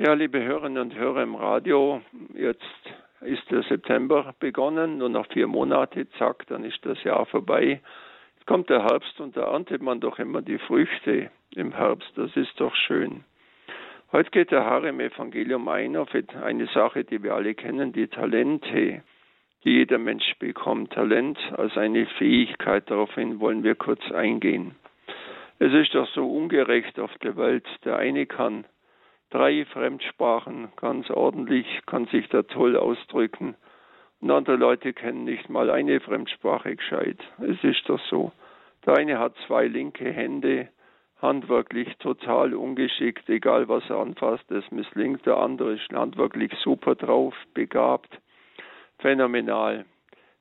Ja, liebe Hörerinnen und Hörer im Radio, jetzt ist der September begonnen, nur noch vier Monate, zack, dann ist das Jahr vorbei. Jetzt kommt der Herbst und da erntet man doch immer die Früchte im Herbst, das ist doch schön. Heute geht der Herr im Evangelium ein auf eine Sache, die wir alle kennen, die Talente, die jeder Mensch bekommt. Talent als eine Fähigkeit, daraufhin wollen wir kurz eingehen. Es ist doch so ungerecht auf der Welt. Der eine kann drei Fremdsprachen ganz ordentlich, kann sich da toll ausdrücken. Und andere Leute kennen nicht mal eine Fremdsprache gescheit. Es ist doch so. Der eine hat zwei linke Hände, handwerklich total ungeschickt, egal was er anfasst, es misslingt. Der andere ist handwerklich super drauf, begabt, phänomenal.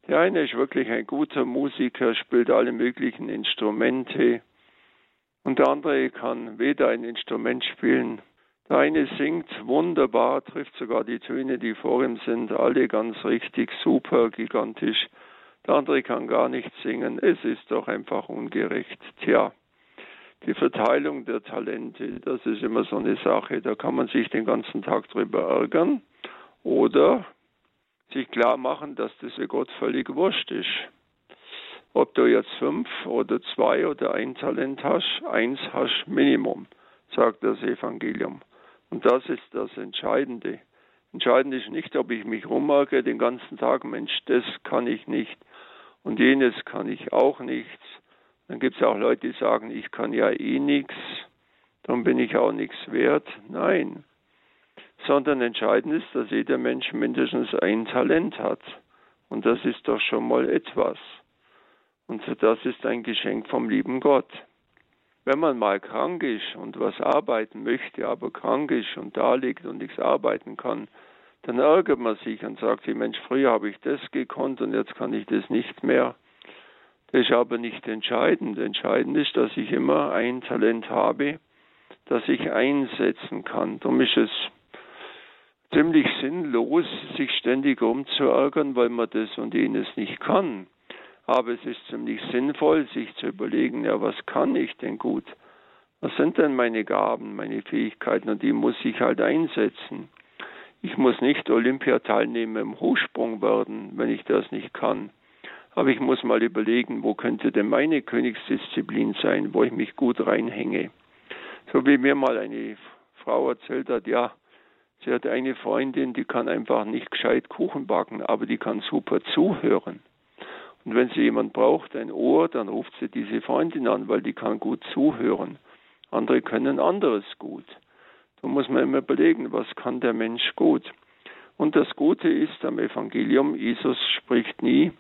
Der eine ist wirklich ein guter Musiker, spielt alle möglichen Instrumente. Und der andere kann weder ein Instrument spielen der eine singt wunderbar, trifft sogar die Töne, die vor ihm sind, alle ganz richtig, super, gigantisch. Der andere kann gar nicht singen. Es ist doch einfach ungerecht. Tja, die Verteilung der Talente, das ist immer so eine Sache. Da kann man sich den ganzen Tag drüber ärgern oder sich klar machen, dass das für Gott völlig wurscht ist. Ob du jetzt fünf oder zwei oder ein Talent hast, eins hast Minimum, sagt das Evangelium. Und das ist das Entscheidende. Entscheidend ist nicht, ob ich mich rummerke den ganzen Tag, Mensch, das kann ich nicht und jenes kann ich auch nichts. Dann gibt es auch Leute, die sagen, ich kann ja eh nichts, dann bin ich auch nichts wert. Nein, sondern entscheidend ist, dass jeder Mensch mindestens ein Talent hat. Und das ist doch schon mal etwas. Und das ist ein Geschenk vom lieben Gott. Wenn man mal krank ist und was arbeiten möchte, aber krank ist und da liegt und nichts arbeiten kann, dann ärgert man sich und sagt sich, Mensch, früher habe ich das gekonnt und jetzt kann ich das nicht mehr. Das ist aber nicht entscheidend. Entscheidend ist, dass ich immer ein Talent habe, das ich einsetzen kann. Darum ist es ziemlich sinnlos, sich ständig umzuärgern, weil man das und jenes nicht kann. Aber es ist ziemlich sinnvoll, sich zu überlegen, ja, was kann ich denn gut? Was sind denn meine Gaben, meine Fähigkeiten? Und die muss ich halt einsetzen. Ich muss nicht Olympiateilnehmer im Hochsprung werden, wenn ich das nicht kann. Aber ich muss mal überlegen, wo könnte denn meine Königsdisziplin sein, wo ich mich gut reinhänge. So wie mir mal eine Frau erzählt hat, ja, sie hat eine Freundin, die kann einfach nicht gescheit Kuchen backen, aber die kann super zuhören. Und wenn sie jemand braucht, ein Ohr, dann ruft sie diese Freundin an, weil die kann gut zuhören. Andere können anderes gut. Da muss man immer überlegen, was kann der Mensch gut. Und das Gute ist am Evangelium, Jesus spricht nie,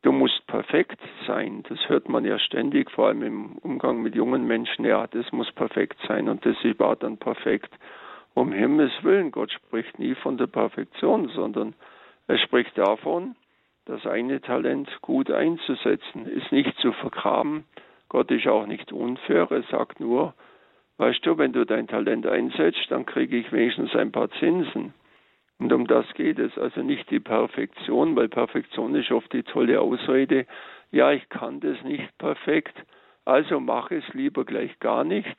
du musst perfekt sein. Das hört man ja ständig, vor allem im Umgang mit jungen Menschen. Ja, das muss perfekt sein und das war dann perfekt. Um Himmels Willen, Gott spricht nie von der Perfektion, sondern er spricht davon, das eine Talent gut einzusetzen, ist nicht zu vergraben. Gott ist auch nicht unfair. Er sagt nur, weißt du, wenn du dein Talent einsetzt, dann kriege ich wenigstens ein paar Zinsen. Und um das geht es. Also nicht die Perfektion, weil Perfektion ist oft die tolle Ausrede. Ja, ich kann das nicht perfekt. Also mache es lieber gleich gar nicht,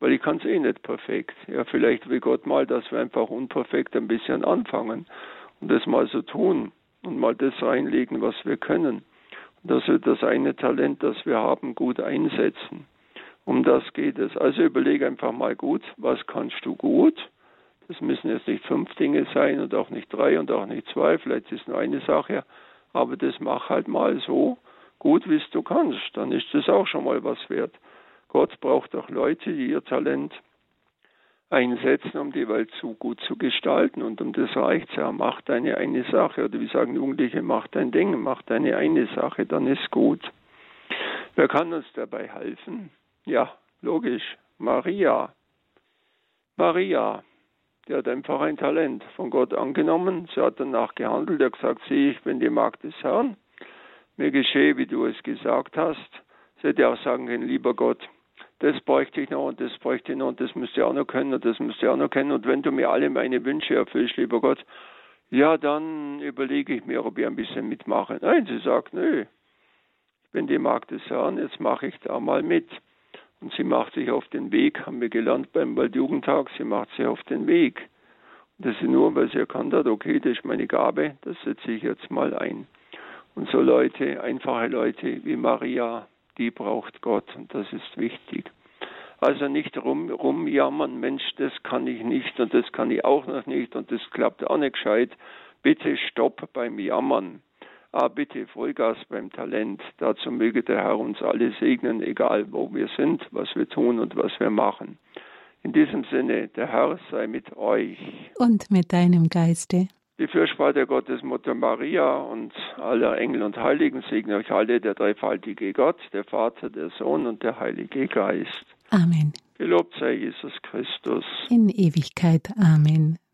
weil ich kann es eh nicht perfekt. Ja, vielleicht will Gott mal, dass wir einfach unperfekt ein bisschen anfangen und das mal so tun und mal das reinlegen, was wir können. Und dass wir das eine Talent, das wir haben, gut einsetzen. Um das geht es. Also überlege einfach mal gut, was kannst du gut? Das müssen jetzt nicht fünf Dinge sein und auch nicht drei und auch nicht zwei, vielleicht ist nur eine Sache, aber das mach halt mal so gut, wie es du kannst. Dann ist das auch schon mal was wert. Gott braucht auch Leute, die ihr Talent einsetzen, um die Welt so gut zu gestalten. Und um das reicht es ja. Mach deine eine Sache. Oder wie sagen Jugendliche, mach dein Ding, mach deine eine Sache, dann ist gut. Wer kann uns dabei helfen? Ja, logisch. Maria. Maria, die hat einfach ein Talent von Gott angenommen. Sie hat danach gehandelt. Er hat gesagt, sieh, ich bin die Magd des Herrn. Mir geschehe, wie du es gesagt hast. Sie hätte auch sagen können, lieber Gott, das bräuchte ich noch und das bräuchte ich noch und das müsste ich auch noch können und das müsste ich auch noch kennen. Und wenn du mir alle meine Wünsche erfüllst, lieber Gott, ja, dann überlege ich mir, ob ich ein bisschen mitmache. Nein, sie sagt, nö, ich bin die Magd des Herrn, jetzt mache ich da mal mit. Und sie macht sich auf den Weg, haben wir gelernt beim Waldjugendtag, sie macht sich auf den Weg. Und das ist nur, weil sie erkannt hat, okay, das ist meine Gabe, das setze ich jetzt mal ein. Und so Leute, einfache Leute wie Maria, die braucht Gott und das ist wichtig. Also nicht rum, rumjammern, Mensch, das kann ich nicht und das kann ich auch noch nicht und das klappt auch nicht gescheit. Bitte stopp beim Jammern. Ah, bitte Vollgas beim Talent. Dazu möge der Herr uns alle segnen, egal wo wir sind, was wir tun und was wir machen. In diesem Sinne, der Herr sei mit euch. Und mit deinem Geiste. Die Fürsprache Gottes Mutter Maria und aller Engel und Heiligen segne euch alle der dreifaltige Gott, der Vater, der Sohn und der Heilige Geist. Amen. Gelobt sei Jesus Christus. In Ewigkeit. Amen.